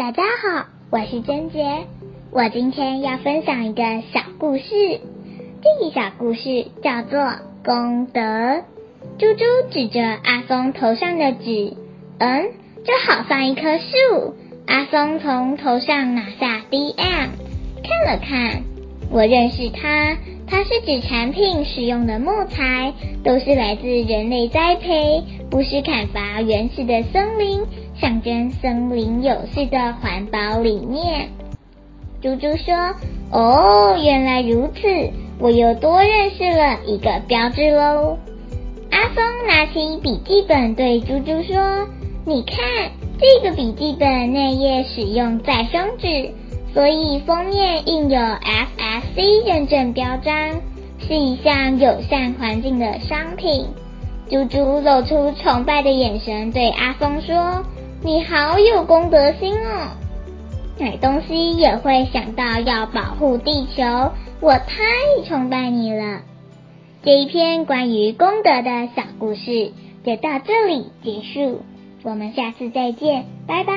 大家好，我是珍姐。我今天要分享一个小故事。这个小故事叫做《功德》。猪猪指着阿峰头上的纸，嗯，就好像一棵树。阿峰从头上拿下 DM，看了看，我认识它，它是指产品使用的木材都是来自人类栽培，不是砍伐原始的森林。象征森林有序的环保理念。猪猪说：“哦，原来如此，我又多认识了一个标志喽。”阿峰拿起笔记本对猪猪说：“你看，这个笔记本内页使用再生纸，所以封面印有 FSC 认证标章，是一项友善环境的商品。”猪猪露出崇拜的眼神对阿峰说。你好有公德心哦，买东西也会想到要保护地球，我太崇拜你了。这一篇关于功德的小故事就到这里结束，我们下次再见，拜拜。